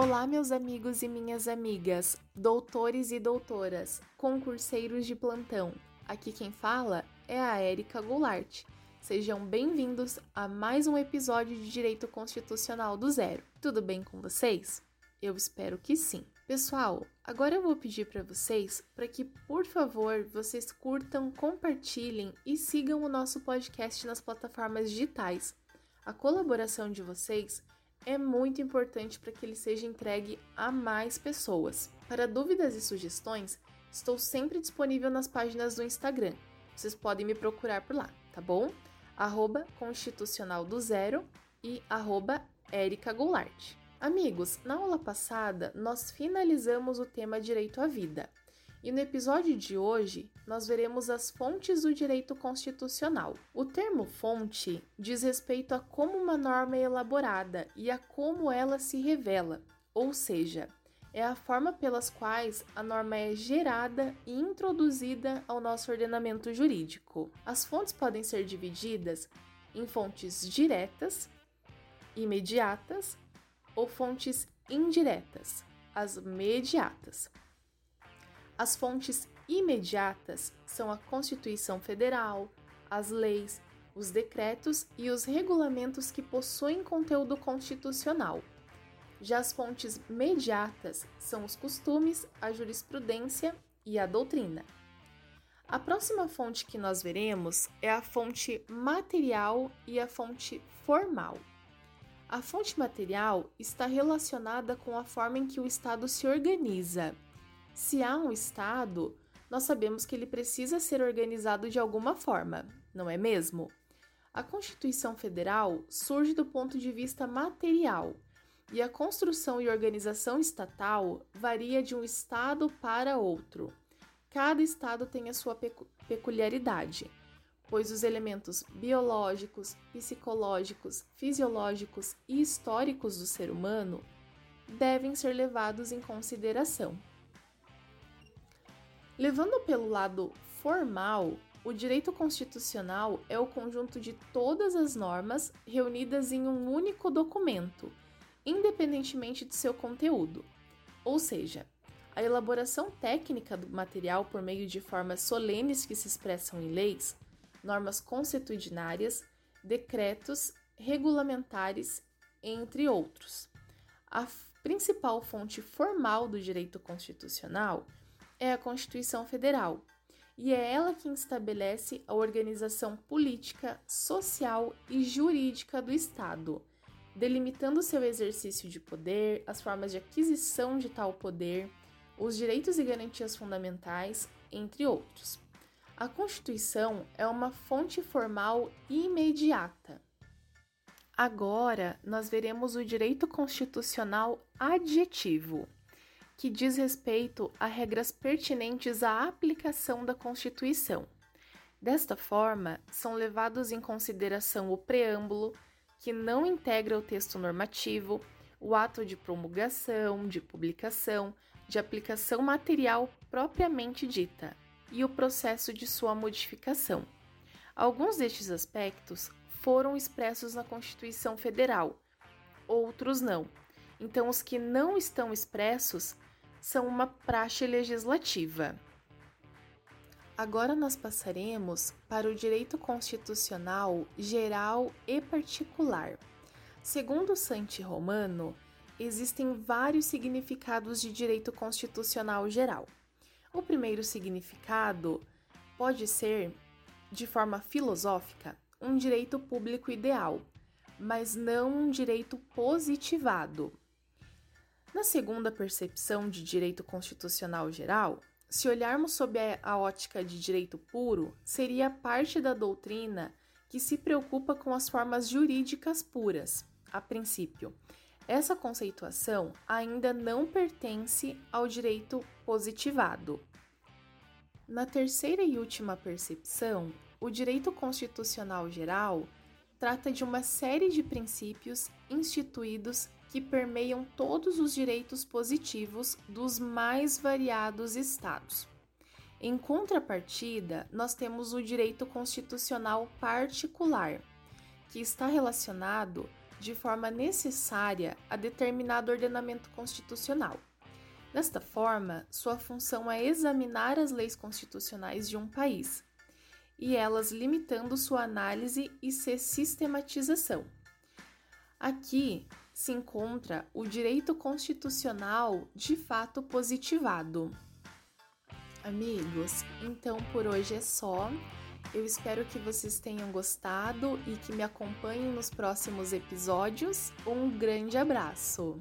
Olá, meus amigos e minhas amigas, doutores e doutoras, concurseiros de plantão. Aqui quem fala é a Érica Goulart. Sejam bem-vindos a mais um episódio de Direito Constitucional do Zero. Tudo bem com vocês? Eu espero que sim. Pessoal, agora eu vou pedir para vocês para que, por favor, vocês curtam, compartilhem e sigam o nosso podcast nas plataformas digitais. A colaboração de vocês é muito importante para que ele seja entregue a mais pessoas. Para dúvidas e sugestões, estou sempre disponível nas páginas do Instagram. Vocês podem me procurar por lá, tá bom? Arroba Constitucional do Zero e arroba Goulart. Amigos, na aula passada nós finalizamos o tema direito à vida. E no episódio de hoje, nós veremos as fontes do direito constitucional. O termo fonte diz respeito a como uma norma é elaborada e a como ela se revela, ou seja, é a forma pelas quais a norma é gerada e introduzida ao nosso ordenamento jurídico. As fontes podem ser divididas em fontes diretas, imediatas ou fontes indiretas, as mediatas. As fontes imediatas são a Constituição Federal, as leis, os decretos e os regulamentos que possuem conteúdo constitucional. Já as fontes mediatas são os costumes, a jurisprudência e a doutrina. A próxima fonte que nós veremos é a fonte material e a fonte formal. A fonte material está relacionada com a forma em que o Estado se organiza se há um Estado, nós sabemos que ele precisa ser organizado de alguma forma, não é mesmo? A Constituição Federal surge do ponto de vista material e a construção e organização estatal varia de um Estado para outro. Cada Estado tem a sua peculiaridade, pois os elementos biológicos, psicológicos, fisiológicos e históricos do ser humano devem ser levados em consideração. Levando pelo lado formal, o direito constitucional é o conjunto de todas as normas reunidas em um único documento, independentemente de seu conteúdo. Ou seja, a elaboração técnica do material por meio de formas solenes que se expressam em leis, normas consuetudinárias, decretos, regulamentares, entre outros. A principal fonte formal do direito constitucional é a Constituição Federal, e é ela quem estabelece a organização política, social e jurídica do Estado, delimitando seu exercício de poder, as formas de aquisição de tal poder, os direitos e garantias fundamentais, entre outros. A Constituição é uma fonte formal imediata. Agora, nós veremos o direito constitucional adjetivo que diz respeito a regras pertinentes à aplicação da Constituição. Desta forma, são levados em consideração o preâmbulo, que não integra o texto normativo, o ato de promulgação, de publicação, de aplicação material propriamente dita e o processo de sua modificação. Alguns destes aspectos foram expressos na Constituição Federal, outros não. Então, os que não estão expressos são uma praxe legislativa. Agora nós passaremos para o direito constitucional geral e particular. Segundo Santi Romano, existem vários significados de direito constitucional geral. O primeiro significado pode ser, de forma filosófica, um direito público ideal, mas não um direito positivado. Na segunda percepção de direito constitucional geral, se olharmos sob a ótica de direito puro, seria parte da doutrina que se preocupa com as formas jurídicas puras, a princípio. Essa conceituação ainda não pertence ao direito positivado. Na terceira e última percepção, o direito constitucional geral trata de uma série de princípios instituídos que permeiam todos os direitos positivos dos mais variados estados. Em contrapartida, nós temos o direito constitucional particular, que está relacionado de forma necessária a determinado ordenamento constitucional. Desta forma, sua função é examinar as leis constitucionais de um país e elas limitando sua análise e sua sistematização. Aqui se encontra o direito constitucional de fato positivado. Amigos, então por hoje é só. Eu espero que vocês tenham gostado e que me acompanhem nos próximos episódios. Um grande abraço!